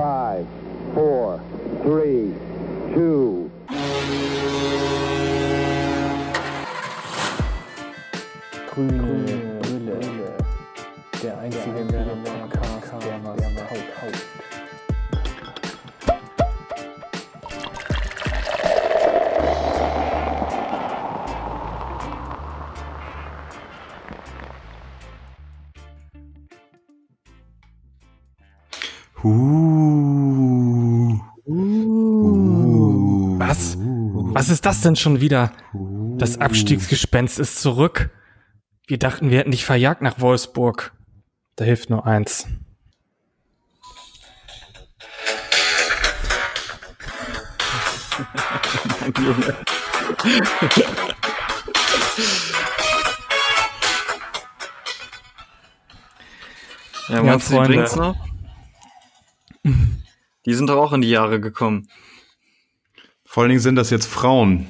Five, four, three, two. Grüne Brille. Der einzige ist das denn schon wieder? Das Abstiegsgespenst ist zurück. Wir dachten, wir hätten dich verjagt nach Wolfsburg. Da hilft nur eins. Ja, meinst du, die bringt's noch? Die sind doch auch in die Jahre gekommen. Vor allen Dingen sind das jetzt Frauen.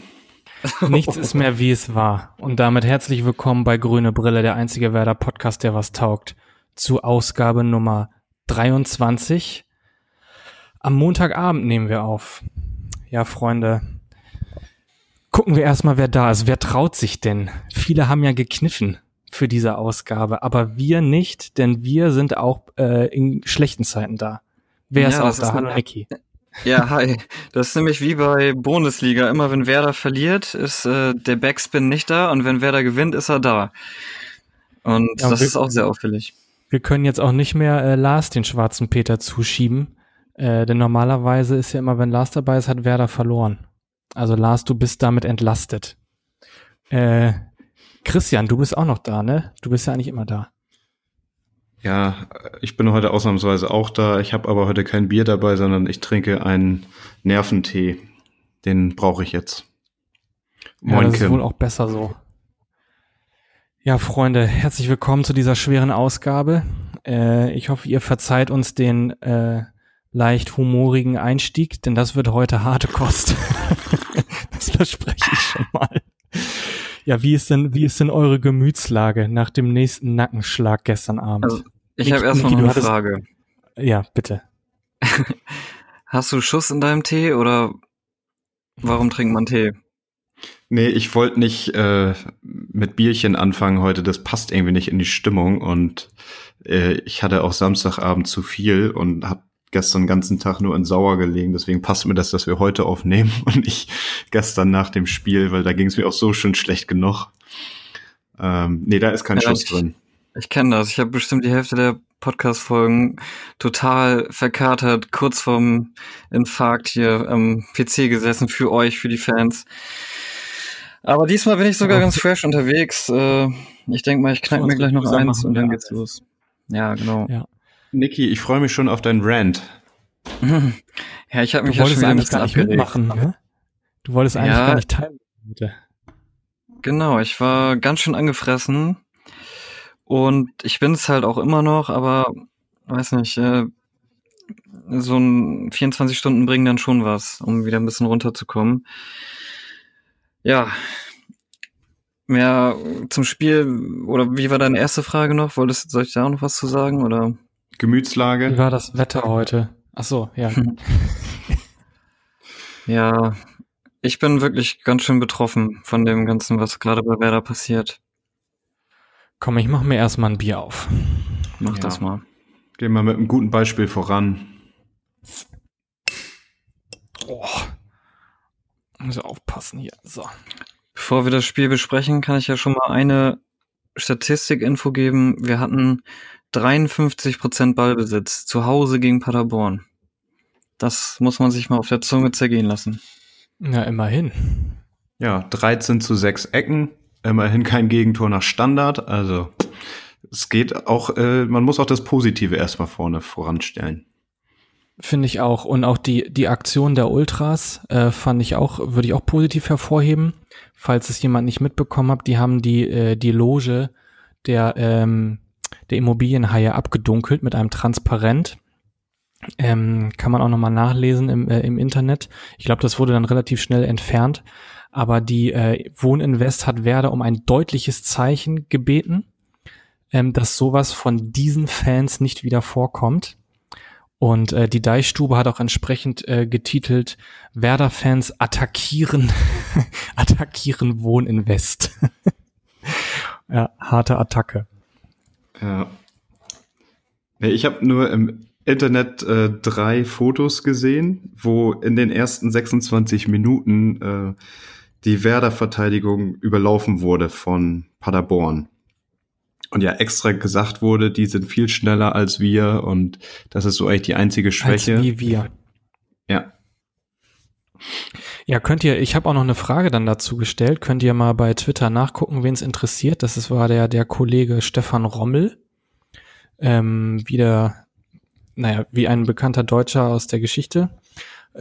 Nichts ist mehr, wie es war. Und damit herzlich willkommen bei Grüne Brille, der einzige Werder Podcast, der was taugt. Zu Ausgabe Nummer 23. Am Montagabend nehmen wir auf. Ja, Freunde. Gucken wir erstmal, wer da ist. Wer traut sich denn? Viele haben ja gekniffen für diese Ausgabe, aber wir nicht, denn wir sind auch äh, in schlechten Zeiten da. Wer ist Ja, auch das da? ist Hallo Niki. Ja, hi. Das ist nämlich wie bei Bundesliga. Immer wenn Werder verliert, ist äh, der Backspin nicht da und wenn Werder gewinnt, ist er da. Und Ja, das wir- ist auch sehr auffällig. Wir können jetzt auch nicht mehr äh, Lars den schwarzen Peter zuschieben. Äh, denn normalerweise ist ja immer, wenn Lars dabei ist, hat Werder verloren. Also Lars, du bist damit entlastet. Äh, Christian, du bist auch noch da, ne? Du bist ja eigentlich immer da. Ja, ich bin heute ausnahmsweise auch da. Ich habe aber heute kein Bier dabei, sondern ich trinke einen Nerventee. Den brauche ich jetzt. Ja, Moin, das ist Kim. wohl auch besser so. Ja, Freunde, herzlich willkommen zu dieser schweren Ausgabe. Äh, ich hoffe, ihr verzeiht uns den äh, leicht humorigen Einstieg, denn das wird heute harte Kost. das verspreche ich schon mal. Ja, wie ist denn, wie ist denn eure Gemütslage nach dem nächsten Nackenschlag gestern Abend? Also, ich habe erstmal eine hattest- Frage. ja, bitte. Hast du Schuss in deinem Tee oder warum trinkt man Tee? Nee, ich wollte nicht äh, mit Bierchen anfangen heute. Das passt irgendwie nicht in die Stimmung. Und äh, ich hatte auch Samstagabend zu viel und habe gestern den ganzen Tag nur in Sauer gelegen. Deswegen passt mir das, dass wir heute aufnehmen und nicht gestern nach dem Spiel, weil da ging es mir auch so schon schlecht genug. Ähm, nee, da ist kein Ja, Schuss ich- drin. Ich kenne das. Ich habe bestimmt die Hälfte der Podcast-Folgen total verkatert, kurz vorm Infarkt hier am PC gesessen für euch, für die Fans. Aber diesmal bin ich sogar ganz fresh unterwegs. Äh, ich denke mal, ich knack mir gleich noch eins und dann geht's los. Ja, genau. Ja. Niki, ich freue mich schon auf deinen Rant. Ja, ich habe Du mich ja schon wolltest wieder ein eigentlich bisschen gar nicht abgeregt. mitmachen, ne? Du wolltest eigentlich Ja. gar nicht teilnehmen. Bitte. Genau, ich war ganz schön angefressen und ich bin es halt auch immer noch, aber weiß nicht, äh, so ein 24 Stunden bringen dann schon was, um wieder ein bisschen runterzukommen. Ja, mehr zum Spiel oder wie war deine erste Frage noch? Wolltest soll ich da auch noch was zu sagen oder? Wie Gemütslage. war das Wetter heute? Ach so, ja. Ja, ich bin wirklich ganz schön betroffen von dem Ganzen, was gerade bei Werder passiert. Komm, ich mach mir erstmal ein Bier auf. Mach Ja. das mal. Gehen wir mit einem guten Beispiel voran. Oh. Muss aufpassen hier. So. Bevor wir das Spiel besprechen, kann ich ja schon mal eine Statistikinfo geben. Wir hatten 53% Ballbesitz zu Hause gegen Paderborn. Das muss man sich mal auf der Zunge zergehen lassen. Ja, immerhin. Ja, 13 zu 6 Ecken. Immerhin kein Gegentor nach Standard. Also es geht auch, äh, man muss auch das Positive erstmal vorne voranstellen. Finde ich auch. Und auch die, die Aktion der Ultras äh, fand ich auch, würde ich auch positiv hervorheben. Falls es jemand nicht mitbekommen hat, die haben die, äh, die Loge der, ähm, der Immobilienhaie abgedunkelt mit einem Transparent. Ähm, kann man auch nochmal nachlesen im, äh, im Internet. Ich glaube, das wurde dann relativ schnell entfernt. Aber die äh, Wohninvest hat Werder um ein deutliches Zeichen gebeten, ähm, dass sowas von diesen Fans nicht wieder vorkommt. Und äh, die Deichstube hat auch entsprechend äh, getitelt Werder-Fans attackieren, attackieren Wohninvest. ja, harte Attacke. Ja. Ich habe nur im Internet äh, drei Fotos gesehen, wo in den ersten 26 Minuten äh, die Werder-Verteidigung überlaufen wurde von Paderborn. Und ja, extra gesagt wurde, die sind viel schneller als wir und das ist so eigentlich die einzige Schwäche. Als wie wir. Ja. Ja, könnt ihr, ich habe auch noch eine Frage dann dazu gestellt. Könnt ihr mal bei Twitter nachgucken, wen es interessiert. Das ist, war der, der Kollege Stefan Rommel. Ähm, wieder, naja, wie ein bekannter Deutscher aus der Geschichte.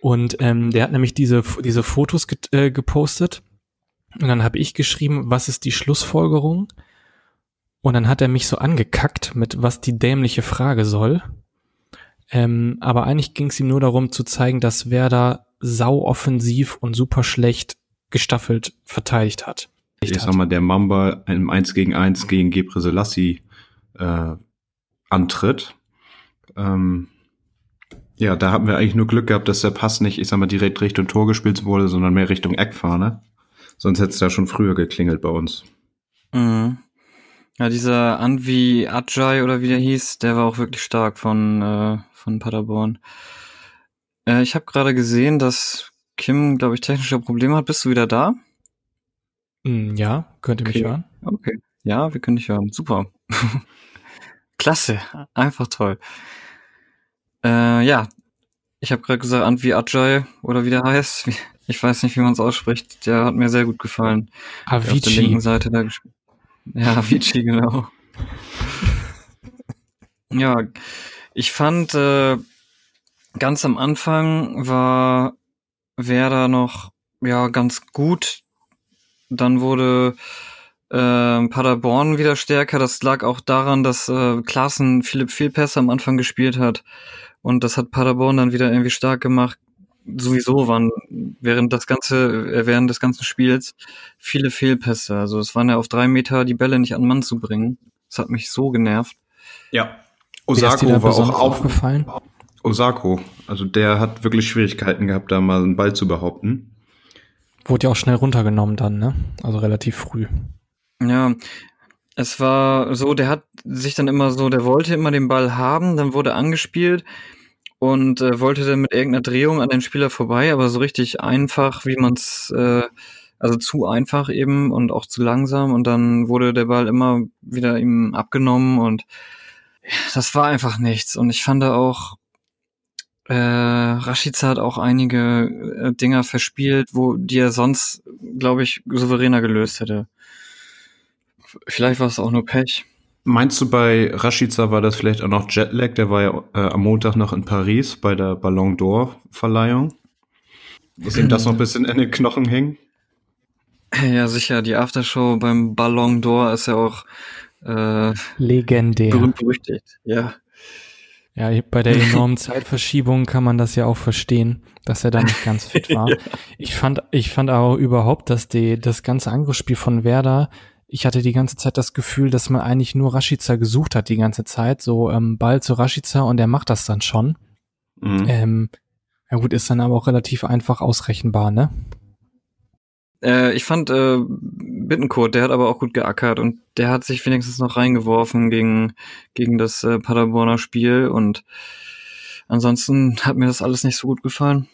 Und ähm, der hat nämlich diese, diese Fotos get, äh, gepostet. Und dann habe ich geschrieben, was ist die Schlussfolgerung? Und dann hat er mich so angekackt mit, was die dämliche Frage soll. Ähm, aber eigentlich ging es ihm nur darum zu zeigen, dass Werder sau offensiv und super schlecht gestaffelt verteidigt hat. Ich sag mal, der Mamba im 1 gegen 1 gegen Gebre Selassie äh, antritt. Ähm, ja, da haben wir eigentlich nur Glück gehabt, dass der Pass nicht, ich sag mal, direkt Richtung Tor gespielt wurde, sondern mehr Richtung Eckfahne. Sonst hätte es da schon früher geklingelt bei uns. Mhm. Ja, dieser Anvi Ajay oder wie der hieß, der war auch wirklich stark von, äh, von Paderborn. Äh, ich habe gerade gesehen, dass Kim, glaube ich, technische Probleme hat. Bist du wieder da? Mm, ja, könnt ihr okay. mich hören? Okay. Ja, wir können dich hören. Super. Klasse. Einfach toll. Äh, ja, ich habe gerade gesagt, Antwi Ajay oder wie der heißt. Ich weiß nicht, wie man es ausspricht. Der hat mir sehr gut gefallen. Avicii. Auf der linken Seite da gespielt. Ja, Avicii, genau. ja, ich fand, äh, ganz am Anfang war Werder noch, ja, ganz gut. Dann wurde äh, Paderborn wieder stärker. Das lag auch daran, dass äh, Klaassen Philipp Fehlpässe am Anfang gespielt hat. Und das hat Paderborn dann wieder irgendwie stark gemacht. Sowieso waren während das ganze, äh, während des ganzen Spiels viele Fehlpässe. Also es waren ja auf drei Meter die Bälle nicht an Mann zu bringen. Das hat mich so genervt. Ja. Osako war auch aufgefallen. Osako, also der hat wirklich Schwierigkeiten gehabt, da mal einen Ball zu behaupten. Wurde ja auch schnell runtergenommen dann, ne? Also relativ früh. Ja, es war so, der hat sich dann immer so, der wollte immer den Ball haben, dann wurde angespielt und äh, wollte dann mit irgendeiner Drehung an den Spieler vorbei, aber so richtig einfach, wie man es, äh, also zu einfach eben und auch zu langsam und dann wurde der Ball immer wieder ihm abgenommen und das war einfach nichts und ich fand auch, äh, Rashica hat auch einige äh, Dinger verspielt, wo die er sonst, glaube ich, souveräner gelöst hätte. Vielleicht war es auch nur Pech. Meinst du, bei Rashica war das vielleicht auch noch Jetlag? Der war ja äh, am Montag noch in Paris bei der Ballon d'Or-Verleihung. Ist ihm das noch ein bisschen in den Knochen hängen? Ja, sicher. Die Aftershow beim Ballon d'Or ist ja auch äh, legendär. Berühmt berüchtigt, ja. Ja, bei der enormen Zeitverschiebung kann man das ja auch verstehen, dass er da nicht ganz fit war. ja. Ich fand, ich fand auch überhaupt, dass die, das ganze Angriffsspiel von Werder ich hatte die ganze Zeit das Gefühl, dass man eigentlich nur Rashica gesucht hat die ganze Zeit. So ähm, Ball zu Rashica und er macht das dann schon. Mhm. Ähm, ja gut, ist dann aber auch relativ einfach ausrechenbar, ne? Äh, ich fand äh, Bittenkurt, der hat aber auch gut geackert und der hat sich wenigstens noch reingeworfen gegen, gegen das äh, Paderborner Spiel und ansonsten hat mir das alles nicht so gut gefallen.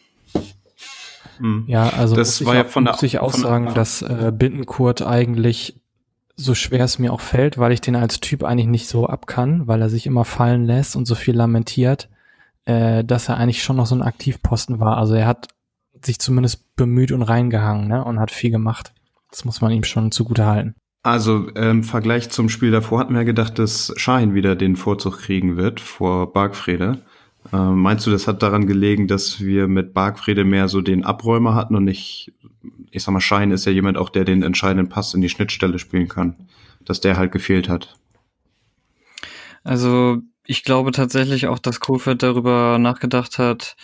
Ja, also das muss war ich, ja von der, muss ich auch sagen, dass äh, Bittenkurt eigentlich so schwer es mir auch fällt, weil ich den als Typ eigentlich nicht so ab kann, weil er sich immer fallen lässt und so viel lamentiert, äh, dass er eigentlich schon noch so ein Aktivposten war. Also er hat sich zumindest bemüht und reingehangen ne, und hat viel gemacht. Das muss man ihm schon zugute halten. Also im Vergleich zum Spiel davor hatten wir gedacht, dass Schein wieder den Vorzug kriegen wird vor Bargfrede. Äh, meinst du, das hat daran gelegen, dass wir mit Bargfrede mehr so den Abräumer hatten und nicht ich sag mal, Schein ist ja jemand auch, der den entscheidenden Pass in die Schnittstelle spielen kann, dass der halt gefehlt hat. Also ich glaube tatsächlich auch, dass Kofeld darüber nachgedacht hat,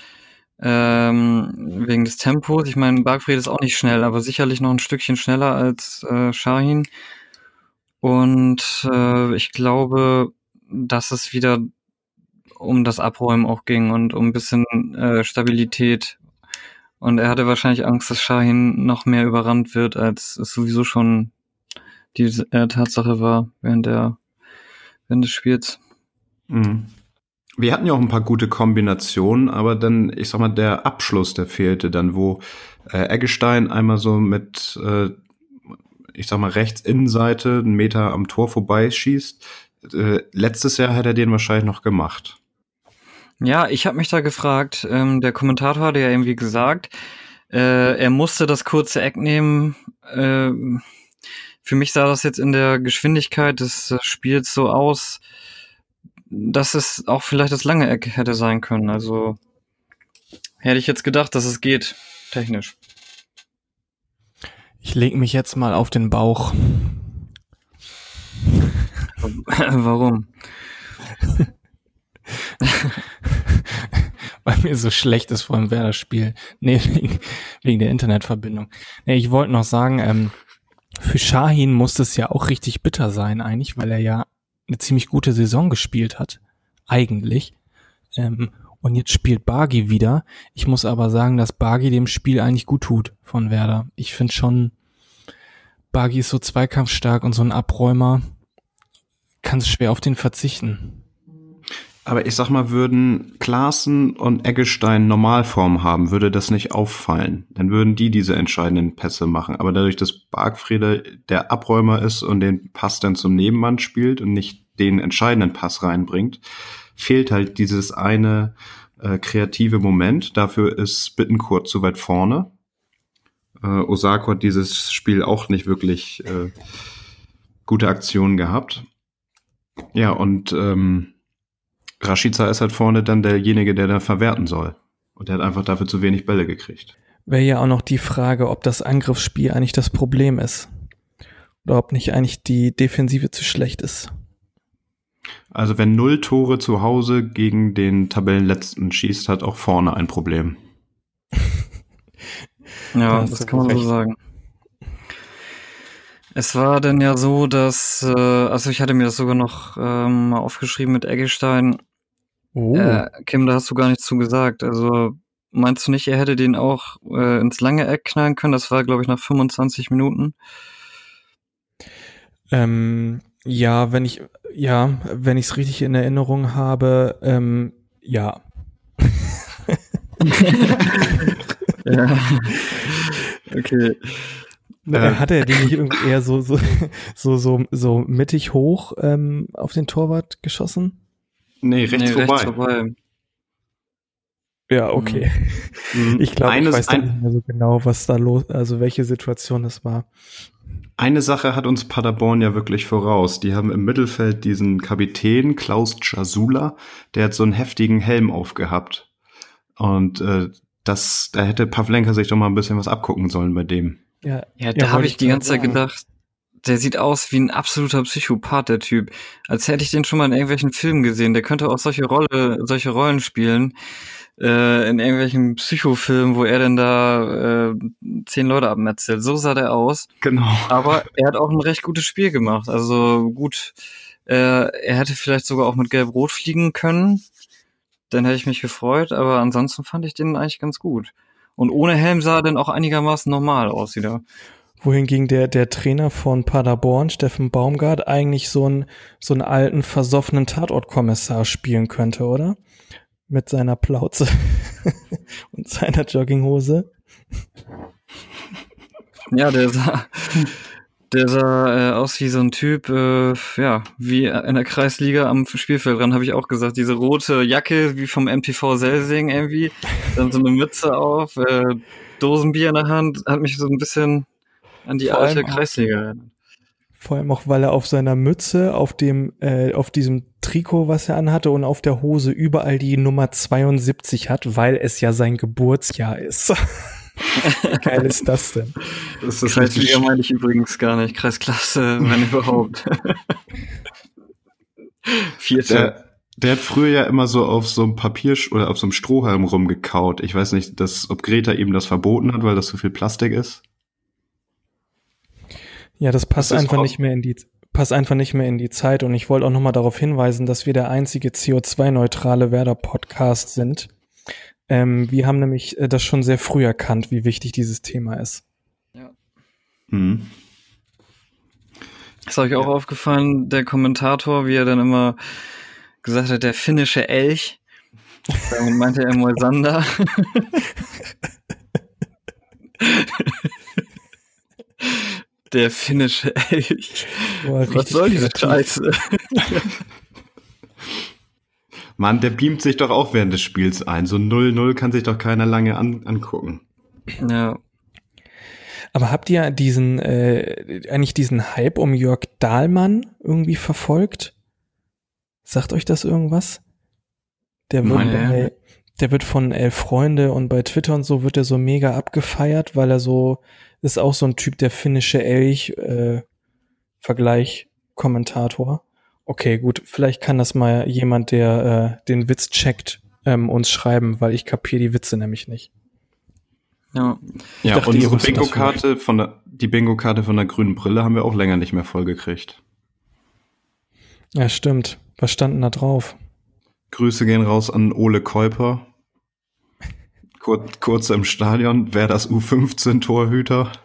ähm, wegen des Tempos. Ich meine, Bargfried ist auch nicht schnell, aber sicherlich noch ein Stückchen schneller als äh, Shahin. Und äh, ich glaube, dass es wieder um das Abräumen auch ging und um ein bisschen äh, Stabilität. Und er hatte wahrscheinlich Angst, dass Shahin noch mehr überrannt wird, als es sowieso schon die äh, Tatsache war während der während des Spiels. Mhm. Wir hatten ja auch ein paar gute Kombinationen, aber dann, ich sag mal, der Abschluss, der fehlte dann, wo äh, Eggestein einmal so mit, äh, ich sag mal, rechts Innenseite einen Meter am Tor vorbeischießt. Äh, letztes Jahr hätte er den wahrscheinlich noch gemacht. Ja, ich habe mich da gefragt, ähm, der Kommentator hatte ja irgendwie gesagt, äh, er musste das kurze Eck nehmen. Äh, für mich sah das jetzt in der Geschwindigkeit des äh, Spiels so aus, dass es auch vielleicht das lange Eck hätte sein können. Also hätte ich jetzt gedacht, dass es geht, technisch. Ich leg mich jetzt mal auf den Bauch. Warum? Weil mir so schlecht ist vor dem Werder-Spiel. Nee, wegen, wegen der Internetverbindung. Nee, ich wollte noch sagen, ähm, für Shahin muss es ja auch richtig bitter sein eigentlich, weil er ja eine ziemlich gute Saison gespielt hat. Eigentlich. Ähm, und jetzt spielt Bargi wieder. Ich muss aber sagen, dass Bargi dem Spiel eigentlich gut tut von Werder. Ich finde schon, Bargi ist so zweikampfstark und so ein Abräumer. Kann es schwer auf den verzichten. Aber ich sag mal, würden Klaassen und Eggestein Normalform haben, würde das nicht auffallen. Dann würden die diese entscheidenden Pässe machen. Aber dadurch, dass Bargfriede der Abräumer ist und den Pass dann zum Nebenmann spielt und nicht den entscheidenden Pass reinbringt, fehlt halt dieses eine äh, kreative Moment. Dafür ist Bittenkurt zu weit vorne. Äh, Osako hat dieses Spiel auch nicht wirklich äh, gute Aktionen gehabt. Ja, und ähm, Rashica ist halt vorne dann derjenige, der da verwerten soll. Und der hat einfach dafür zu wenig Bälle gekriegt. Wäre ja auch noch die Frage, ob das Angriffsspiel eigentlich das Problem ist. Oder ob nicht eigentlich die Defensive zu schlecht ist. Also wenn null Tore zu Hause gegen den Tabellenletzten schießt, hat auch vorne ein Problem. ja, das, das kann man recht. so sagen. Es war dann ja so, dass, äh, also ich hatte mir das sogar noch ähm, aufgeschrieben mit Eggestein. Oh. Äh, Kim, da hast du gar nichts zu gesagt. Also meinst du nicht, er hätte den auch äh, ins lange Eck knallen können? Das war, glaube ich, nach 25 Minuten. Ähm, ja, wenn ich, ja, wenn ich es richtig in Erinnerung habe, ähm, ja. ja. Okay. Äh, Hat er den nicht irgendwie eher so, so, so, so, so mittig hoch ähm, auf den Torwart geschossen? Nee, rechts, nee, vorbei. rechts vorbei. Ja, okay. Mhm. Ich glaube, ich weiß ein, nicht mehr so genau, was da los, also welche Situation das war. Eine Sache hat uns Paderborn ja wirklich voraus. Die haben im Mittelfeld diesen Kapitän Klaus Czasula, der hat so einen heftigen Helm aufgehabt. Und äh, das, da hätte Pavlenka sich doch mal ein bisschen was abgucken sollen bei dem. Ja, ja da ja, habe ich die ganze Zeit gedacht, der sieht aus wie ein absoluter Psychopath, der Typ. Als hätte ich den schon mal in irgendwelchen Filmen gesehen. Der könnte auch solche Rolle, solche Rollen spielen. Äh, in irgendwelchen Psychofilmen, wo er denn da äh, zehn Leute abmetzelt. So sah der aus. Genau. Aber er hat auch ein recht gutes Spiel gemacht. Also gut, äh, er hätte vielleicht sogar auch mit Gelb-Rot fliegen können. Dann hätte ich mich gefreut, aber ansonsten fand ich den eigentlich ganz gut. Und ohne Helm sah er dann auch einigermaßen normal aus wieder. Wohingegen der, der Trainer von Paderborn, Steffen Baumgart, eigentlich so einen, so einen alten, versoffenen Tatortkommissar spielen könnte, oder? Mit seiner Plauze und seiner Jogginghose. Ja, der sah, der sah äh, aus wie so ein Typ, äh, ja, wie in der Kreisliga am Spielfeld dran, habe ich auch gesagt. Diese rote Jacke, wie vom MTV Selsing irgendwie, dann so eine Mütze auf, äh, Dosenbier in der Hand, hat mich so ein bisschen an die vor alte Kreisliga erinnert. Vor allem auch, weil er auf seiner Mütze, auf dem, äh, auf diesem Trikot, was er anhatte und auf der Hose überall die Nummer 72 hat, weil es ja sein Geburtsjahr ist. Wie geil ist das denn? Das ist Kreisliga meine ich übrigens gar nicht. Kreisklasse, wenn überhaupt. Vierte. Der, der hat früher ja immer so auf so einem Papier oder auf so einem Strohhalm rumgekaut. Ich weiß nicht, dass, ob Greta ihm das verboten hat, weil das so viel Plastik ist. Ja, das passt das einfach nicht mehr in die, passe einfach nicht mehr in die Zeit und ich wollte auch nochmal darauf hinweisen, dass wir der einzige CO2-neutrale Werder-Podcast sind. Ähm, wir haben nämlich äh, das schon sehr früh erkannt, wie wichtig dieses Thema ist. Mhm. Ist euch auch aufgefallen, der Kommentator, wie er dann immer gesagt hat, der finnische Elch. Damit meinte er Moisander. der finnische Elch. Boah, Was soll diese. Scheiße? Mann, der beamt sich doch auch während des Spiels ein. So 0-0 kann sich doch keiner lange an angucken. Ja, Aber habt ihr diesen, äh, eigentlich diesen Hype um Jörg Dahlmann irgendwie verfolgt? Sagt euch das irgendwas? Der wird, Nein. bei, der wird von Elf Freunde und bei Twitter und so wird er so mega abgefeiert, weil er so, ist auch so ein Typ, der finnische Elch, äh, Vergleich, Kommentator. Okay, gut, vielleicht kann das mal jemand, der äh, den Witz checkt, ähm, uns schreiben, weil ich kapiere die Witze nämlich nicht. ja. Ja, dachte, ihr unsere wusstet das Bingo-Karte von der, die Bingo-Karte von der grünen Brille haben wir auch länger nicht mehr vollgekriegt. Ja, stimmt. Was stand denn da drauf? Grüße gehen raus an Ole Käuper. Kur kurz im Stadion, wer das U15-Torhüter?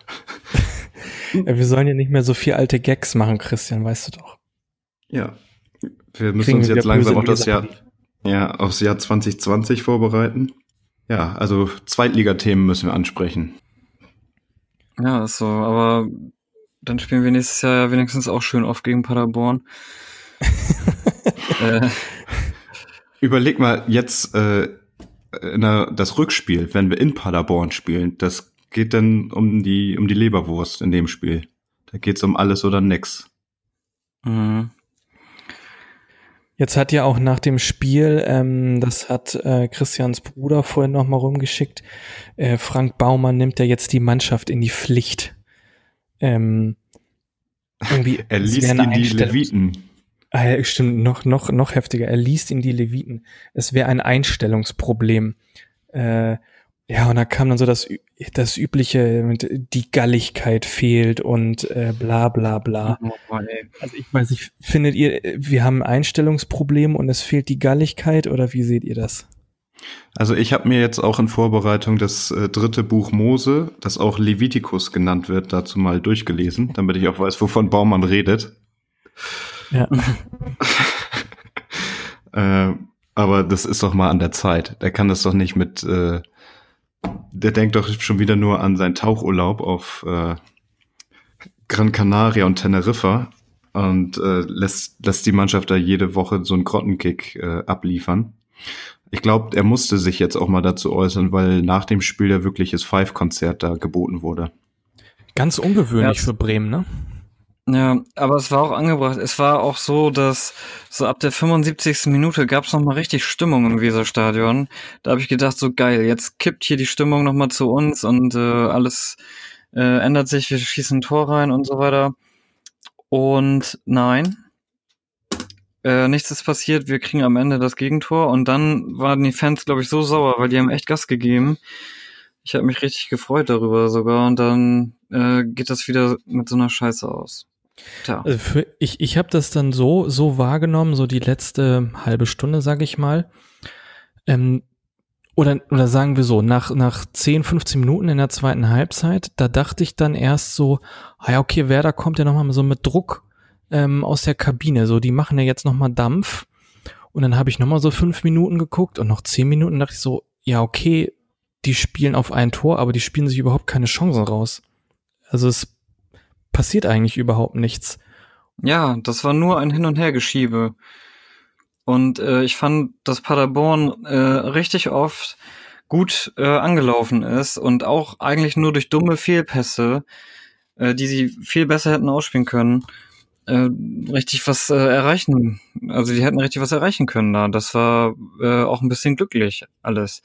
Ja, wir sollen ja nicht mehr so viel alte Gags machen, Christian, weißt du doch. Ja. Wir müssen Kriegen uns jetzt langsam auf das Jahr, ja, aufs Jahr 2020 vorbereiten. Ja, also Zweitligathemen müssen wir ansprechen. Ja, ist so, aber dann spielen wir nächstes Jahr ja wenigstens auch schön oft gegen Paderborn. äh, Überleg mal jetzt äh, der, das Rückspiel, wenn wir in Paderborn spielen, das geht dann um die um die Leberwurst in dem Spiel. Da geht's um alles oder nix. mhm. Jetzt hat ja auch nach dem Spiel, ähm, das hat äh, Christians Bruder vorhin nochmal rumgeschickt, äh, Frank Baumann nimmt ja jetzt die Mannschaft in die Pflicht. Ähm, irgendwie, Er es liest in die Einstellung- Leviten. Ah, ja, stimmt, noch, noch, noch heftiger. Er liest in die Leviten. Es wäre ein Einstellungsproblem. Äh, ja, und da kam dann so das, das übliche, mit die Galligkeit fehlt und äh, bla bla bla. Oh. Also ich weiß nicht, findet ihr, wir haben ein Einstellungsproblem und es fehlt die Galligkeit oder wie seht ihr das? Also ich habe mir jetzt auch in Vorbereitung das äh, dritte Buch Mose, das auch Levitikus genannt wird, dazu mal durchgelesen, damit ich auch weiß, wovon Baumann redet. Ja. Äh, aber das ist doch mal an der Zeit. Der kann das doch nicht mit. Äh, der denkt doch schon wieder nur an seinen Tauchurlaub auf äh, Gran Canaria und Teneriffa und äh, lässt, lässt die Mannschaft da jede Woche so einen Grottenkick äh, abliefern. Ich glaube, er musste sich jetzt auch mal dazu äußern, weil nach dem Spiel ja wirkliches Five-Konzert da geboten wurde. Ganz ungewöhnlich Ja. für Bremen, ne? Ja, aber es war auch angebracht. Es war auch so, dass so ab der 75. Minute gab es nochmal richtig Stimmung im Weserstadion. Da habe ich gedacht, so geil, jetzt kippt hier die Stimmung nochmal zu uns und äh, alles äh, ändert sich, wir schießen ein Tor rein und so weiter. Und nein, äh, nichts ist passiert, wir kriegen am Ende das Gegentor und dann waren die Fans, glaube ich, so sauer, weil die haben echt Gas gegeben. Ich habe mich richtig gefreut darüber sogar und dann äh, geht das wieder mit so einer Scheiße aus. Tja. Also für, ich ich habe das dann so, so wahrgenommen, so die letzte halbe Stunde, sage ich mal. Ähm, oder, oder sagen wir so, nach, nach 10, 15 Minuten in der zweiten Halbzeit, da dachte ich dann erst so, ah ja, okay, Werder kommt ja nochmal so mit Druck ähm, aus der Kabine. So, die machen ja jetzt nochmal Dampf. Und dann habe ich nochmal so fünf Minuten geguckt und noch zehn Minuten dachte ich so, ja, okay, die spielen auf ein Tor, aber die spielen sich überhaupt keine Chancen raus. Also es passiert eigentlich überhaupt nichts. Ja, das war nur ein Hin- und Hergeschiebe. Und äh, ich fand, dass Paderborn äh, richtig oft gut äh, angelaufen ist und auch eigentlich nur durch dumme Fehlpässe, äh, die sie viel besser hätten ausspielen können, äh, richtig was äh, erreichen. Also die hätten richtig was erreichen können da. Das war äh, auch ein bisschen glücklich alles.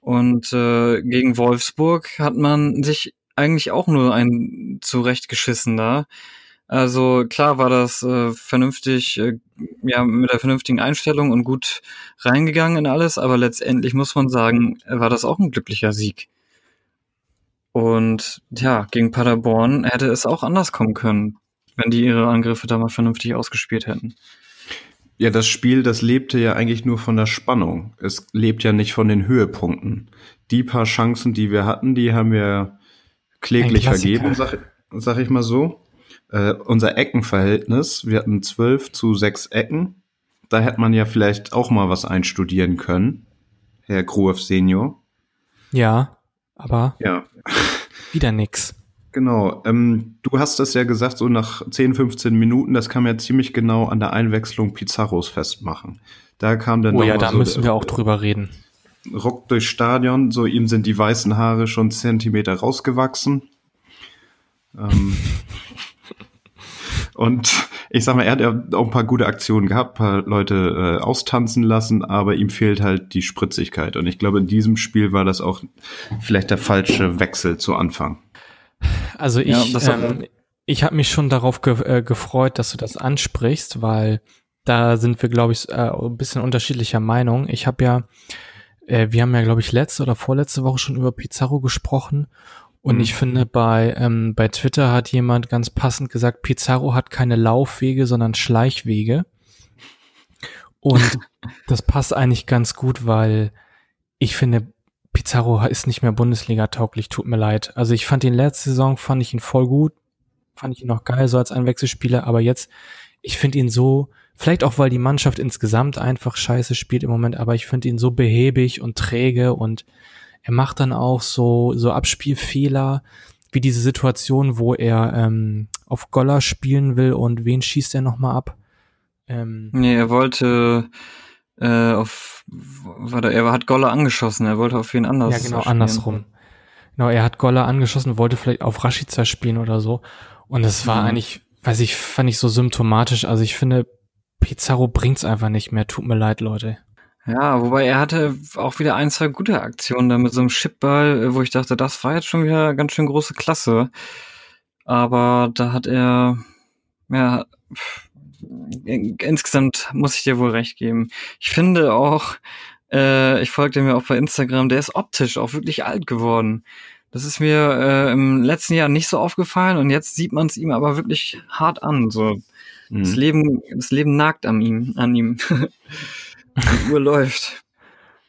Und äh, gegen Wolfsburg hat man sich eigentlich auch nur ein zurechtgeschissen da. Also klar war das äh, vernünftig, äh, ja, mit der vernünftigen Einstellung und gut reingegangen in alles, aber letztendlich muss man sagen, war das auch ein glücklicher Sieg. Und ja, gegen Paderborn hätte es auch anders kommen können. wenn die ihre Angriffe da mal vernünftig ausgespielt hätten. Ja, das Spiel, das lebte ja eigentlich nur von der Spannung. Es lebt ja nicht von den Höhepunkten. Die paar Chancen, die wir hatten, die haben wir kläglich vergeben, sag, sag ich mal so. Äh, unser Eckenverhältnis, wir hatten zwölf zu sechs Ecken. Da hätte man ja vielleicht auch mal was einstudieren können, Herr Gruev Senior. Ja, aber Ja, wieder nix. Genau. Ähm, du hast es ja gesagt, so nach 10, 15 Minuten, das kann man ja ziemlich genau an der Einwechslung Pizarros festmachen. Da kam dann Oh ja, da so müssen wir auch drüber reden. Ruck durchs Stadion, so ihm sind die weißen Haare schon Zentimeter rausgewachsen. Ähm, und ich sag mal, er hat ja auch ein paar gute Aktionen gehabt, paar Leute äh, austanzen lassen, aber ihm fehlt halt die Spritzigkeit. Und ich glaube, in diesem Spiel war das auch vielleicht der falsche Wechsel zu Anfang. Also ich, Ja, ähm, ich habe mich schon darauf ge äh, gefreut, dass du das ansprichst, weil da sind wir, glaube ich, äh, ein bisschen unterschiedlicher Meinung. Ich habe ja, äh, wir haben ja, glaube ich, letzte oder vorletzte Woche schon über Pizarro gesprochen. Und Mhm. ich finde, bei, ähm, bei Twitter hat jemand ganz passend gesagt, Pizarro hat keine Laufwege, sondern Schleichwege. Und das passt eigentlich ganz gut, weil ich finde, Pizarro ist nicht mehr Bundesliga-tauglich, tut mir leid. Also ich fand ihn letzte Saison, fand ich ihn voll gut, fand ich ihn noch geil, so als Einwechselspieler, aber jetzt, ich finde ihn so, vielleicht auch, weil die Mannschaft insgesamt einfach scheiße spielt im Moment, aber ich finde ihn so behäbig und träge und er macht dann auch so, so Abspielfehler, wie diese Situation, wo er ähm, auf Goller spielen will und wen schießt er nochmal ab? Ähm, Nee, er wollte äh, auf warte, er hat Golle angeschossen, er wollte auf wen anders. Ja, genau, spielen. andersrum. Genau, er hat Goller angeschossen, wollte vielleicht auf Rashica spielen oder so. Und es war Mhm. eigentlich, weiß ich, fand ich so symptomatisch. Also ich finde, Pizarro bringt's einfach nicht mehr. Tut mir leid, Leute. Ja, wobei er hatte auch wieder ein, zwei gute Aktionen da mit so einem Chipball, äh, wo ich dachte, das war jetzt schon wieder ganz schön große Klasse. Aber da hat er, ja, insgesamt muss ich dir wohl recht geben. Ich finde auch, äh, ich folgte mir auch bei Instagram, der ist optisch auch wirklich alt geworden. Das ist mir äh, im letzten Jahr nicht so aufgefallen und jetzt sieht man es ihm aber wirklich hart an. So, das Mhm. Leben, das Leben nagt an ihm, an ihm. Die Uhr läuft.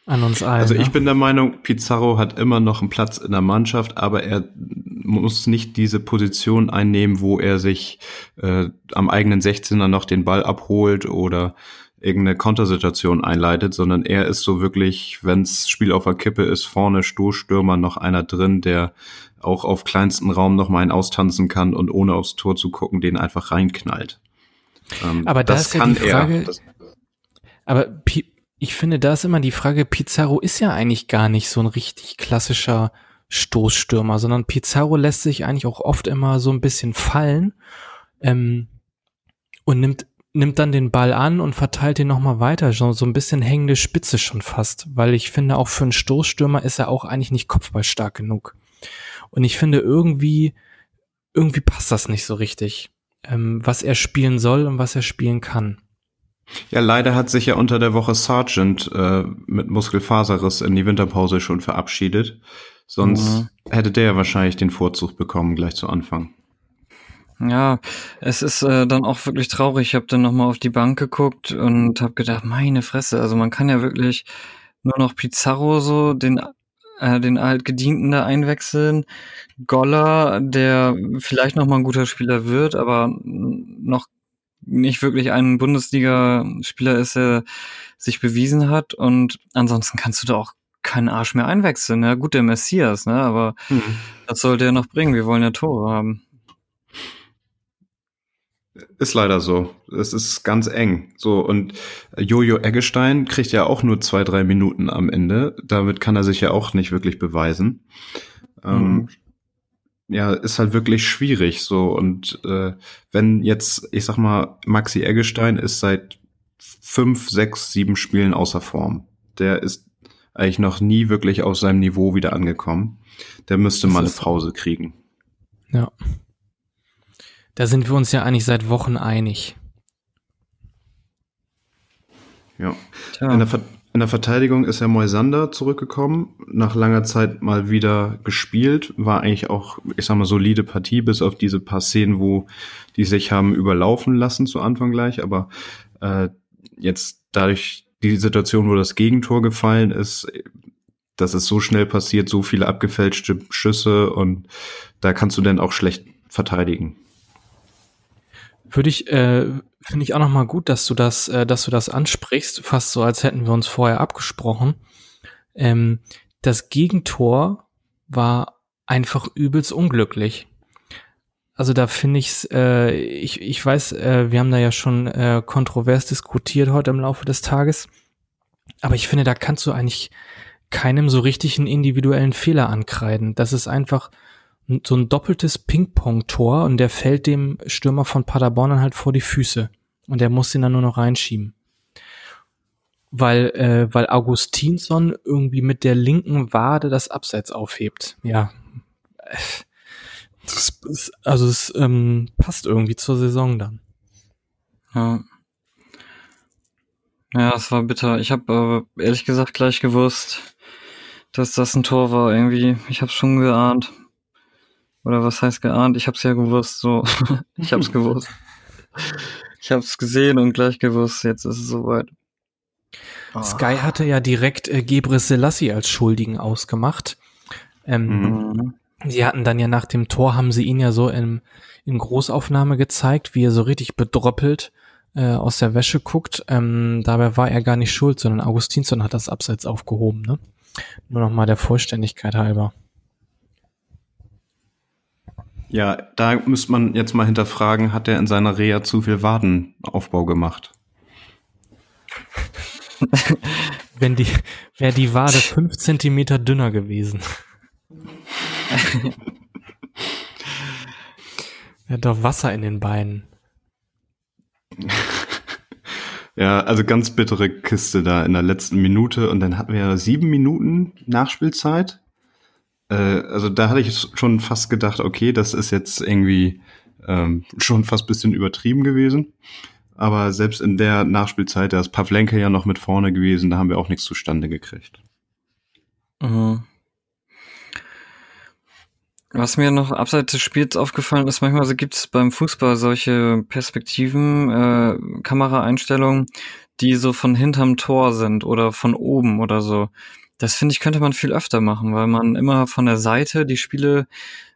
An uns allen. Also ne? ich bin der Meinung, Pizarro hat immer noch einen Platz in der Mannschaft, aber er muss nicht diese Position einnehmen, wo er sich äh, am eigenen 16er noch den Ball abholt oder irgendeine Kontersituation einleitet, sondern er ist so wirklich, wenns Spiel auf der Kippe ist, vorne Stoßstürmer noch einer drin, der auch auf kleinsten Raum noch mal einen austanzen kann und ohne aufs Tor zu gucken, den einfach reinknallt. Ähm, Aber da ist ja die Frage- Das, Aber Pi ich finde, da ist immer die Frage, Pizarro ist ja eigentlich gar nicht so ein richtig klassischer Stoßstürmer, sondern Pizarro lässt sich eigentlich auch oft immer so ein bisschen fallen ähm, und nimmt nimmt dann den Ball an und verteilt ihn nochmal weiter, so, so ein bisschen hängende Spitze schon fast, weil ich finde, auch für einen Stoßstürmer ist er auch eigentlich nicht kopfballstark genug. Und ich finde, irgendwie, irgendwie passt das nicht so richtig, ähm, was er spielen soll und was er spielen kann. Ja, leider hat sich ja unter der Woche Sargent äh, mit Muskelfaserriss in die Winterpause schon verabschiedet. Sonst Mhm. hätte der ja wahrscheinlich den Vorzug bekommen gleich zu Anfang. Ja, es ist äh, dann auch wirklich traurig. Ich habe dann nochmal auf die Bank geguckt und habe gedacht, meine Fresse, also man kann ja wirklich nur noch Pizarro so, den, äh, den altgedienten da einwechseln. Goller, der vielleicht nochmal ein guter Spieler wird, aber noch nicht wirklich ein Bundesliga-Spieler ist, der sich bewiesen hat. Und ansonsten kannst du da auch keinen Arsch mehr einwechseln. Ja, gut, der Messias, ne? Aber das sollte er noch bringen. Wir wollen ja Tore haben. Ist leider so. Es ist ganz eng. So, und Jojo Eggestein kriegt ja auch nur zwei, drei Minuten am Ende. Damit kann er sich ja auch nicht wirklich beweisen. Ähm, Mhm. ja, ist halt wirklich schwierig. So, und äh, wenn jetzt, ich sag mal, Maxi Eggestein ist seit fünf, sechs, sieben Spielen außer Form. Der ist eigentlich noch nie wirklich auf seinem Niveau wieder angekommen. Der müsste Das mal eine. Pause kriegen. Ja. Da sind wir uns ja eigentlich seit Wochen einig. Ja. In, der in der Verteidigung ist ja Moisander zurückgekommen, nach langer Zeit mal wieder gespielt, war eigentlich auch, ich sag mal, solide Partie, bis auf diese paar Szenen, wo die sich haben überlaufen lassen zu Anfang gleich, aber äh, jetzt dadurch die Situation, wo das Gegentor gefallen ist, das ist so schnell passiert, so viele abgefälschte Schüsse und da kannst du dann auch schlecht verteidigen. Würde ich, äh, finde ich auch nochmal gut, dass du das, äh, dass du das ansprichst, fast so, als hätten wir uns vorher abgesprochen. Ähm, das Gegentor war einfach übelst unglücklich. Also da finde ich's, äh, ich, ich weiß, äh, wir haben da ja schon äh, kontrovers diskutiert heute im Laufe des Tages, aber ich finde, da kannst du eigentlich keinem so richtig einen individuellen Fehler ankreiden. Das ist einfach so ein doppeltes Ping-Pong-Tor und der fällt dem Stürmer von Paderborn dann halt vor die Füße und der muss ihn dann nur noch reinschieben. Weil, äh, weil Augustinsson irgendwie mit der linken Wade das Abseits aufhebt. Ja. Das ist, also es ähm, passt irgendwie zur Saison dann. Ja. Ja, es war bitter. Ich habe äh, ehrlich gesagt gleich gewusst, dass das ein Tor war. Irgendwie, ich habe schon geahnt. Oder was heißt geahnt? Ich hab's ja gewusst, so. ich hab's gewusst. Ich hab's gesehen und gleich gewusst, jetzt ist es soweit. Oh. Sky hatte ja direkt äh, Gebre Selassie als Schuldigen ausgemacht. Ähm, mhm. Sie hatten dann ja nach dem Tor, haben sie ihn ja so in, in Großaufnahme gezeigt, wie er so richtig bedroppelt äh, aus der Wäsche guckt. Ähm, dabei war er gar nicht schuld, sondern Augustinsson hat das Abseits aufgehoben. Ne? Nur noch mal der Vollständigkeit halber. Ja, da müsste man jetzt mal hinterfragen, hat er in seiner Reha zu viel Wadenaufbau gemacht? Wenn die, wäre die Wade fünf Zentimeter dünner gewesen. er hat doch Wasser in den Beinen. Ja, also ganz bittere Kiste da in der letzten Minute und dann hatten wir sieben Minuten Nachspielzeit äh, also da hatte ich schon fast gedacht, okay, das ist jetzt irgendwie ähm, schon fast bisschen übertrieben gewesen. Aber selbst in der Nachspielzeit, da ist Pavlenka ja noch mit vorne gewesen, da haben wir auch nichts zustande gekriegt. Mhm. Was mir noch abseits des Spiels aufgefallen ist, manchmal gibt es beim Fußball solche Perspektiven, äh, Kameraeinstellungen, die so von hinterm Tor sind oder von oben oder so. Das finde ich, könnte man viel öfter machen, weil man immer von der Seite die Spiele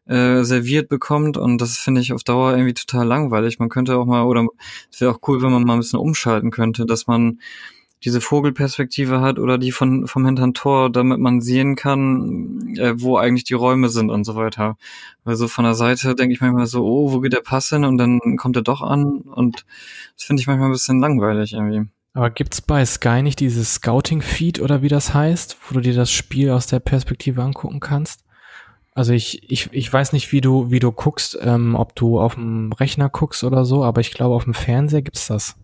äh, serviert bekommt und das finde ich auf Dauer irgendwie total langweilig. Man könnte auch mal, oder es wäre auch cool, wenn man mal ein bisschen umschalten könnte, dass man diese Vogelperspektive hat oder die von vom hinteren Tor, damit man sehen kann, äh, wo eigentlich die Räume sind und so weiter. Weil so von der Seite denke ich manchmal so, oh, wo geht der Pass hin? Und dann kommt er doch an und das finde ich manchmal ein bisschen langweilig irgendwie. Aber gibt's bei Sky nicht dieses Scouting-Feed oder wie das heißt, wo du dir das Spiel aus der Perspektive angucken kannst? Also ich, ich, ich weiß nicht, wie du, wie du guckst, ähm, ob du auf dem Rechner guckst oder so, aber ich glaube, auf dem Fernseher gibt's das.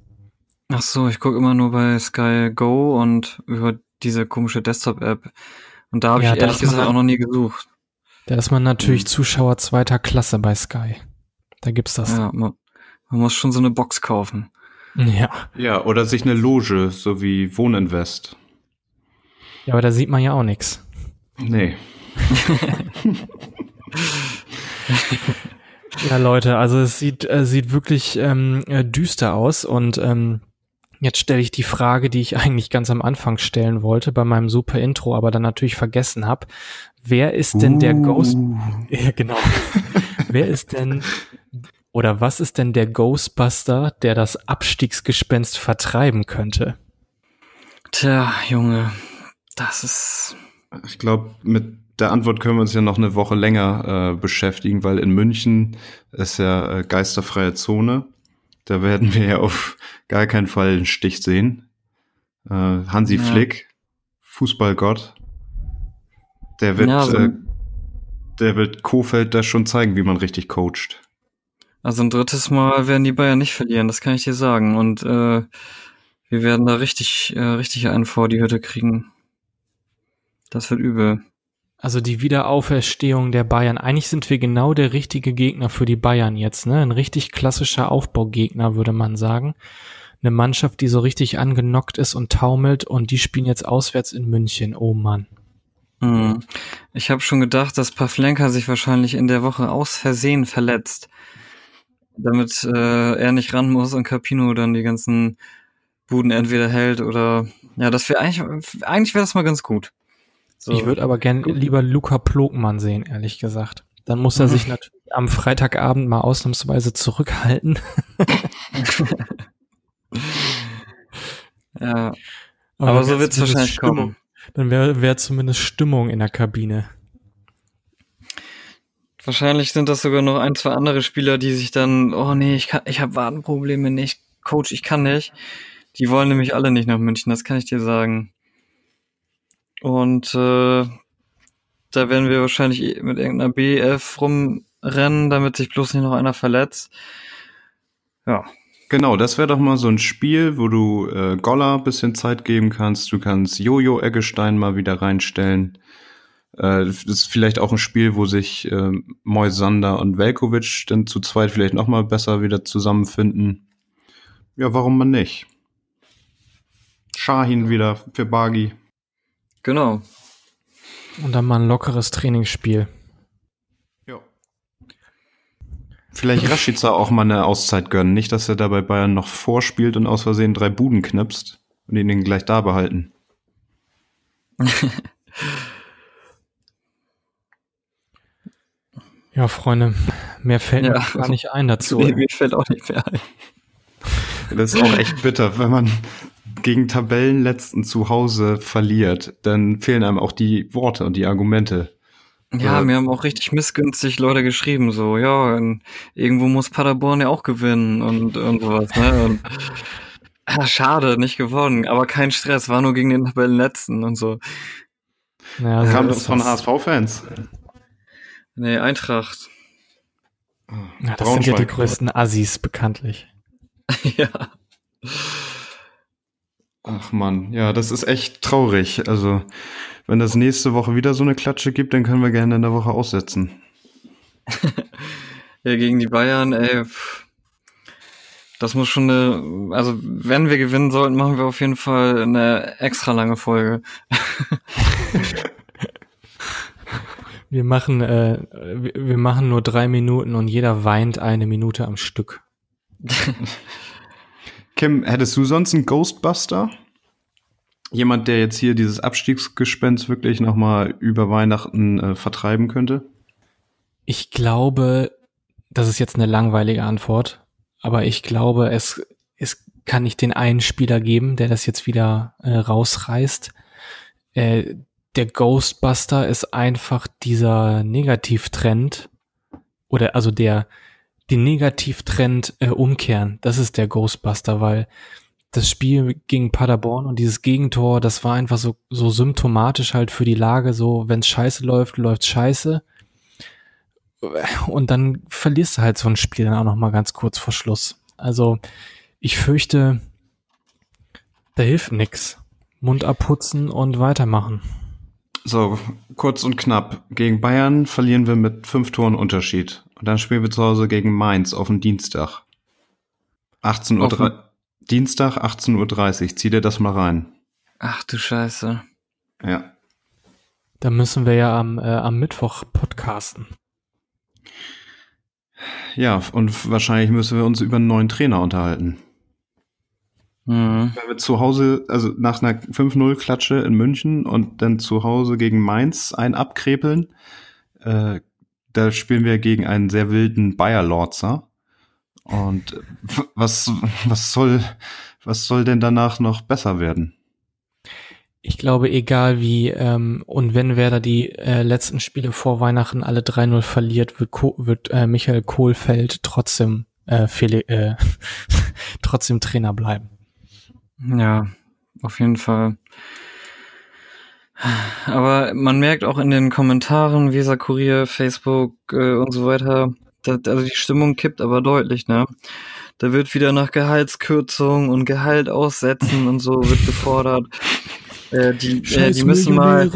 Ach so, ich gucke immer nur bei Sky Go und über diese komische Desktop-App. Und da habe ja, ich ehrlich gesagt auch noch nie gesucht. Da ist man natürlich hm. Zuschauer zweiter Klasse bei Sky. Da gibt's das. Ja, man, man muss schon so eine Box kaufen. Ja. Ja, oder sich eine Loge, so wie Wohninvest. Ja, aber da sieht man ja auch nichts. Nee. ja, Leute, also es sieht, äh, sieht wirklich ähm, äh, düster aus und ähm, jetzt stelle ich die Frage, die ich eigentlich ganz am Anfang stellen wollte bei meinem super Intro, aber dann natürlich vergessen habe. Wer ist denn uh. der Ghost? Ja, genau. Wer ist denn oder was ist denn der Ghostbuster, der das Abstiegsgespenst vertreiben könnte? Tja, Junge, das ist. Ich glaube, mit der Antwort können wir uns ja noch eine Woche länger äh, beschäftigen, weil in München ist ja äh, geisterfreie Zone. Da werden wir ja auf gar keinen Fall einen Stich sehen. Äh, Hansi ja. Flick, Fußballgott, der wird, ja, so äh, der wird Kofeld da schon zeigen, wie man richtig coacht. Also ein drittes Mal werden die Bayern nicht verlieren, das kann ich dir sagen. Und äh, wir werden da richtig, äh, richtig einen vor die Hütte kriegen. Das wird übel. Also die Wiederauferstehung der Bayern. Eigentlich sind wir genau der richtige Gegner für die Bayern jetzt, ne? Ein richtig klassischer Aufbaugegner, würde man sagen. eine Mannschaft, die so richtig angenockt ist und taumelt und die spielen jetzt auswärts in München. Oh Mann. Hm. Ich habe schon gedacht, dass Pavlenka sich wahrscheinlich in der Woche aus Versehen verletzt, damit äh, er nicht ran muss und Capino dann die ganzen Buden entweder hält oder ja, das wäre eigentlich eigentlich wäre das mal ganz gut. So. Ich würde aber gern lieber Luca Plogmann sehen, ehrlich gesagt. Dann muss er sich natürlich am Freitagabend mal ausnahmsweise zurückhalten. ja. Aber, so wär wird's zumindest wahrscheinlich Stimmung. kommen. Dann wäre wär zumindest Stimmung in der Kabine. Wahrscheinlich sind das sogar noch ein, zwei andere Spieler, die sich dann, oh nee, ich ich habe Wadenprobleme nicht, Coach, ich kann nicht. Die wollen nämlich alle nicht nach München, das kann ich dir sagen. Und äh, da werden wir wahrscheinlich eh mit irgendeiner BF rumrennen, damit sich bloß nicht noch einer verletzt. Ja, Genau, das wäre doch mal so ein Spiel, wo du äh, Golla ein bisschen Zeit geben kannst. Du kannst Jojo Eggestein mal wieder reinstellen. Äh, das ist vielleicht auch ein Spiel, wo sich äh, Moisander und Velkovic dann zu zweit vielleicht noch mal besser wieder zusammenfinden. Ja, warum mal nicht? Shahin wieder für Bagi. genau. Und dann mal ein lockeres Trainingsspiel. Ja. Vielleicht Rashica auch mal eine Auszeit gönnen. Nicht, dass er da bei Bayern noch vorspielt und aus Versehen drei Buden knipst und ihn gleich da behalten. Ja, Freunde, mehr fällt Ja. mir gar nicht ein dazu. Nee, mir fällt auch nicht mehr ein. Das ist auch echt bitter, wenn man gegen Tabellenletzten zu Hause verliert, dann fehlen einem auch die Worte und die Argumente. Ja, Ja. mir haben auch richtig missgünstig Leute geschrieben, so, ja, irgendwo muss Paderborn ja auch gewinnen und, und sowas, ne? Und, ah, schade, nicht gewonnen, aber kein Stress, war nur gegen den Tabellenletzten und so. Naja, so Kam das von. HSV-Fans? Nee, Eintracht. Ja, das sind ja die größten Assis bekanntlich. ja. Ach man, ja, das ist echt traurig. Also, wenn das nächste Woche wieder so eine Klatsche gibt, dann können wir gerne in der Woche aussetzen. Ja, gegen die Bayern, ey, das muss schon eine, also wenn wir gewinnen sollten, machen wir auf jeden Fall eine extra lange Folge. Wir machen, äh, wir machen nur drei Minuten und jeder weint eine Minute am Stück. Kim, hättest du sonst einen Ghostbuster? Jemand, der jetzt hier dieses Abstiegsgespenst wirklich nochmal über Weihnachten äh, vertreiben könnte? Ich glaube, das ist jetzt eine langweilige Antwort, aber ich glaube, es, es kann nicht den einen Spieler geben, der das jetzt wieder äh, rausreißt. Äh, der Ghostbuster ist einfach dieser Negativtrend oder also der den Negativtrend äh, umkehren. Das ist der Ghostbuster, weil das Spiel gegen Paderborn und dieses Gegentor, das war einfach so, so symptomatisch halt für die Lage, so wenn scheiße läuft, läuft scheiße. Und dann verlierst du halt so ein Spiel dann auch noch mal ganz kurz vor Schluss. Also ich fürchte, da hilft nix. Mund abputzen und weitermachen. So, kurz und knapp. Gegen Bayern verlieren wir mit fünf Toren Unterschied. Und dann spielen wir zu Hause gegen Mainz auf den Dienstag. 18 Uhr. Auf den- Dienstag, 18.30 Uhr. Zieh dir das mal rein. Ach du Scheiße. Ja. Da müssen wir ja am, äh, am Mittwoch podcasten. Ja, und wahrscheinlich müssen wir uns über einen neuen Trainer unterhalten. Mhm. Wenn wir zu Hause, also nach einer 5-0-Klatsche in München und dann zu Hause gegen Mainz ein abkrepeln, äh, da spielen wir gegen einen sehr wilden Bayer-Lorzer. Und äh, was, was soll, was soll denn danach noch besser werden? Ich glaube, egal wie, ähm, und wenn Werder die äh, letzten Spiele vor Weihnachten alle 3-0 verliert, wird, Ko wird äh, Michael Kohlfeld trotzdem, äh, Feli äh, trotzdem Trainer bleiben. Ja, auf jeden Fall. Aber man merkt auch in den Kommentaren, Visa Kurier, Facebook äh, und so weiter, da, also die Stimmung kippt aber deutlich, ne? Da wird wieder nach Gehaltskürzung und Gehalt aussetzen und so wird gefordert. Äh, die, äh, die müssen mal,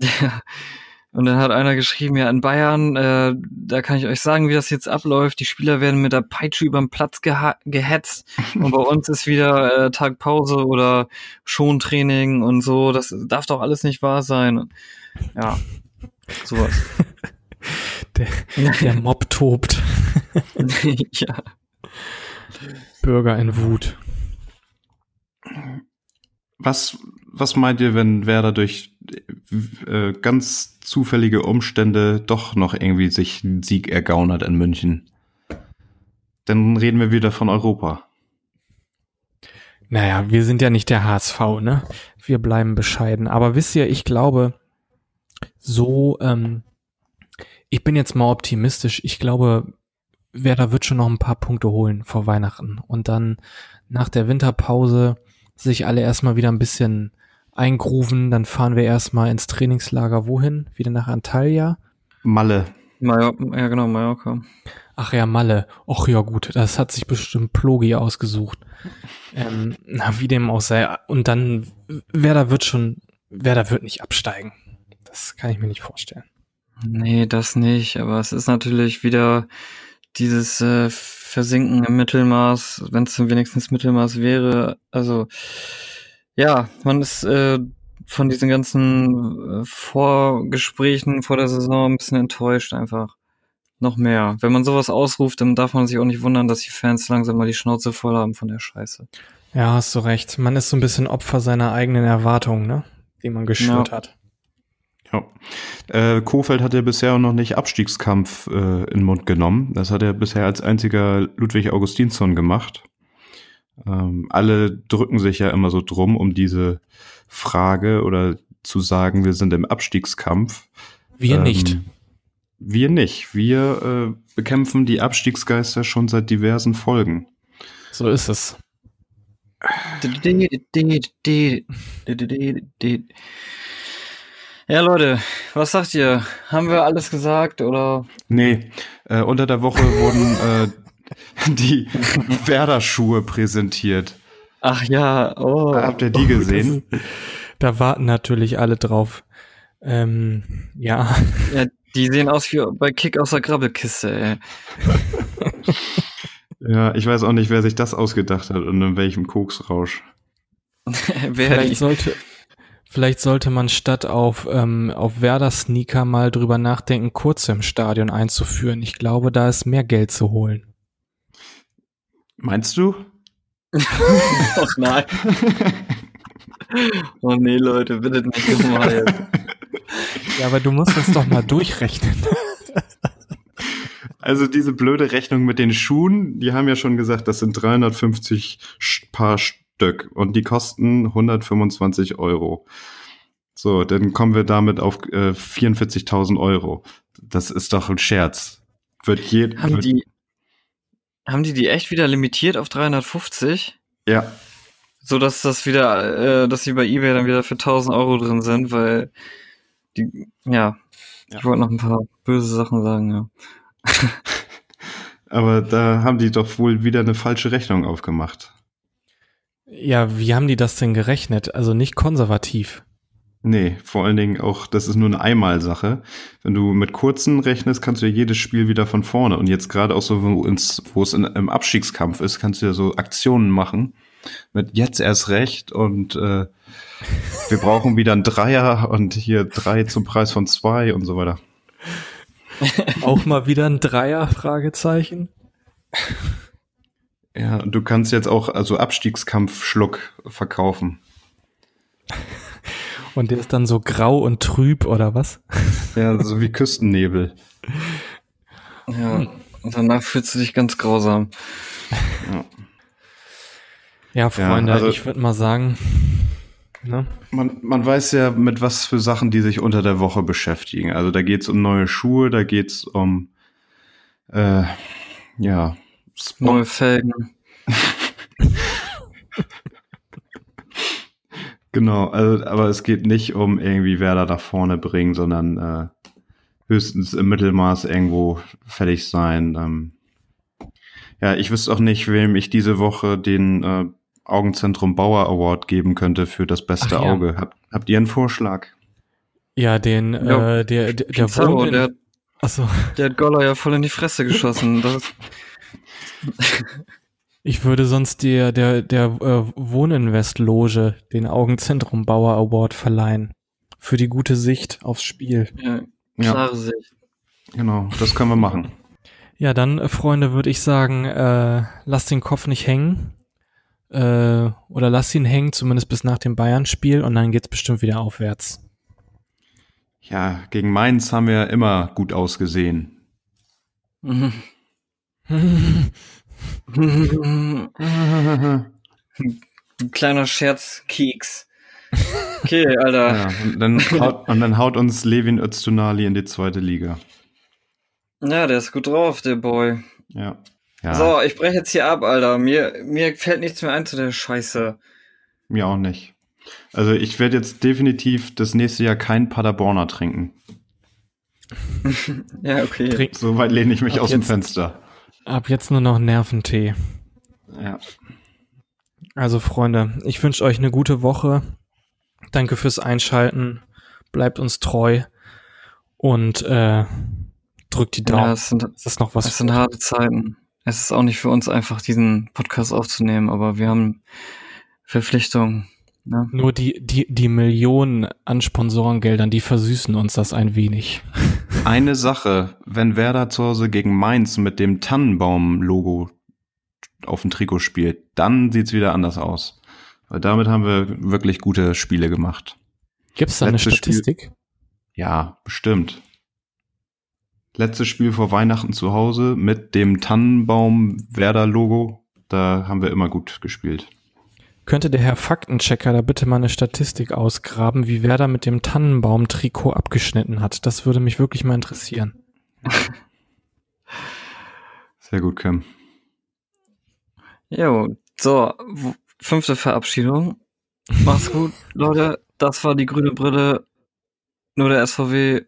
ja, Und dann hat einer geschrieben, ja, in Bayern, äh, da kann ich euch sagen, wie das jetzt abläuft. Die Spieler werden mit der Peitsche über den Platz geha gehetzt. Und bei uns ist wieder äh, Tag Pause oder Schontraining und so. Das darf doch alles nicht wahr sein. Ja, sowas. Der, der Mob tobt. ja. Bürger in Wut. Was, was meint ihr, wenn Werder durch äh, ganz zufällige Umstände doch noch irgendwie sich einen Sieg ergaunert in München? Dann reden wir wieder von Europa. Naja, wir sind ja nicht der HSV, ne? Wir bleiben bescheiden. Aber wisst ihr, ich glaube, so, ähm, ich bin jetzt mal optimistisch. Ich glaube, Werder wird schon noch ein paar Punkte holen vor Weihnachten. Und dann nach der Winterpause sich alle erstmal wieder ein bisschen eingrufen. Dann fahren wir erstmal ins Trainingslager. Wohin? Wieder nach Antalya? Malle. Major ja, genau, Mallorca. Ach ja, Malle. Och ja, gut, das hat sich bestimmt Plogi ausgesucht. Ähm, na, wie dem auch sei. Und dann, Werder wird schon, Werder wird nicht absteigen. Das kann ich mir nicht vorstellen. Nee, das nicht. Aber es ist natürlich wieder dieses äh, Versinken im Mittelmaß, wenn es wenigstens Mittelmaß wäre. Also ja, man ist äh, von diesen ganzen äh, Vorgesprächen vor der Saison ein bisschen enttäuscht einfach. Noch mehr. Wenn man sowas ausruft, dann darf man sich auch nicht wundern, dass die Fans langsam mal die Schnauze voll haben von der Scheiße. Ja, hast du recht. Man ist so ein bisschen Opfer seiner eigenen Erwartungen, ne? Die man geschürt Ja. hat. Ja. Äh, Kofeld hat ja bisher auch noch nicht Abstiegskampf äh, in den Mund genommen. Das hat er bisher als einziger Ludwig Augustinsson gemacht. Ähm, alle drücken sich ja immer so drum um diese Frage oder zu sagen, wir sind im Abstiegskampf. Wir Ähm, nicht. Wir nicht. Wir äh, bekämpfen die Abstiegsgeister schon seit diversen Folgen. So ist es. Ja, Leute, was sagt ihr? Haben wir alles gesagt oder? Nee, äh, unter der Woche wurden äh, die Werder-Schuhe präsentiert. Ach ja, oh. Habt ihr die gesehen? Da warten natürlich alle drauf. Ähm, ja. Ja, die sehen aus wie bei Kick aus der Grabbelkiste, ey. Ja, ich weiß auch nicht, wer sich das ausgedacht hat und in welchem Koksrausch. Vielleicht sollte, vielleicht sollte man statt auf, ähm, auf Werder-Sneaker mal drüber nachdenken, kurze im Stadion einzuführen. Ich glaube, da ist mehr Geld zu holen. Meinst du? oh nein. oh nee, Leute, bitte nicht nochmal. Ja, aber du musst das doch mal durchrechnen. Also diese blöde Rechnung mit den Schuhen, die haben ja schon gesagt, das sind 350 Sch- Paar Stück und die kosten 125 Euro. So, dann kommen wir damit auf äh, 44.000 Euro. Das ist doch ein Scherz. Wird je, Haben wird, die, haben die die echt wieder limitiert auf 350? ja, So dass das wieder, äh, dass sie bei eBay dann wieder für 1000 Euro drin sind, weil die, ja, Ja. ich wollte noch ein paar böse Sachen sagen, ja. aber da haben die doch wohl wieder eine falsche Rechnung aufgemacht. Ja, wie haben die das denn gerechnet? Also nicht konservativ. Nee, vor allen Dingen auch, das ist nur eine Einmalsache. Wenn du mit kurzen rechnest, kannst du ja jedes Spiel wieder von vorne. Und jetzt gerade auch so, wo, ins, wo es in, im Abstiegskampf ist, kannst du ja so Aktionen machen. Mit jetzt erst recht und äh, wir brauchen wieder einen Dreier und hier drei zum Preis von zwei und so weiter. Auch mal wieder ein Dreier? Fragezeichen. Ja, du kannst jetzt auch also Abstiegskampf-Schluck verkaufen. Und der ist dann so grau und trüb oder was? Ja, so wie Küstennebel. Ja, und danach fühlst du dich ganz grausam. Ja. Ja, Freunde, also- ich würde mal sagen, ne? Man, man weiß ja, mit was für Sachen die sich unter der Woche beschäftigen. Also da geht's um neue Schuhe, da geht's um äh, ja Spot Neue Felgen. Genau, also, aber es geht nicht um irgendwie Werder nach vorne bringen, sondern äh, höchstens im Mittelmaß irgendwo fertig sein. Ähm, ja, ich wüsste auch nicht, wem ich diese Woche den äh, Augenzentrum Bauer Award geben könnte für das beste Ach ja. Auge. Hab, habt ihr einen Vorschlag? Ja, den, Ja, äh, der, der, der Pizarro, der, achso, der hat Goller ja voll in die Fresse geschossen. Das ich würde sonst der, der, der äh, Wohninvest-Loge den Augenzentrum Bauer Award verleihen. Für die gute Sicht aufs Spiel. ja, Ja, klare Sicht. genau, das können wir machen. Ja, dann, äh, Freunde, würde ich sagen, äh, lasst den Kopf nicht hängen. Äh, oder lasst ihn hängen, zumindest bis nach dem Bayern-Spiel und dann geht's bestimmt wieder aufwärts. Ja, gegen Mainz haben wir immer gut ausgesehen. Ein kleiner Scherzkeks. Okay, Alter. Ja, und, dann haut, und dann haut uns Levin Öztunali in die zweite Liga. Ja, der ist gut drauf, der Boy. Ja. ja So, ich breche jetzt hier ab, Alter. Mir, mir fällt nichts mehr ein zu der Scheiße. Mir auch nicht. Also ich werde jetzt definitiv das nächste Jahr kein Paderborner trinken. Ja, okay. Trink, So weit lehne ich mich Ab aus dem Fenster. Ab jetzt nur noch Nerventee. Ja. Also, Freunde, ich wünsche euch eine gute Woche. Danke fürs Einschalten. Bleibt uns treu. Und äh, drückt die Ja, Daumen. es sind, ist das noch was? es sind harte Zeiten. Es ist auch nicht für uns einfach, diesen Podcast aufzunehmen, aber wir haben Verpflichtungen. Ne? Nur die, die, die Millionen an Sponsorengeldern, die versüßen uns das ein wenig. Eine Sache, wenn Werder zu Hause gegen Mainz mit dem Tannenbaum-Logo auf dem Trikot spielt, dann sieht's wieder anders aus. Weil damit haben wir wirklich gute Spiele gemacht. Gibt's da eine Letztes Spiel- Statistik? Ja, bestimmt. Letztes Spiel vor Weihnachten zu Hause mit dem Tannenbaum-Werder-Logo, da haben wir immer gut gespielt. Könnte der Herr Faktenchecker da bitte mal eine Statistik ausgraben, wie Werder mit dem Tannenbaum-Trikot abgeschnitten hat? Das würde mich wirklich mal interessieren. Sehr gut, Kim. Jo, so, fünfte Verabschiedung. Macht's gut, Leute. Das war die grüne Brille. Nur der SVW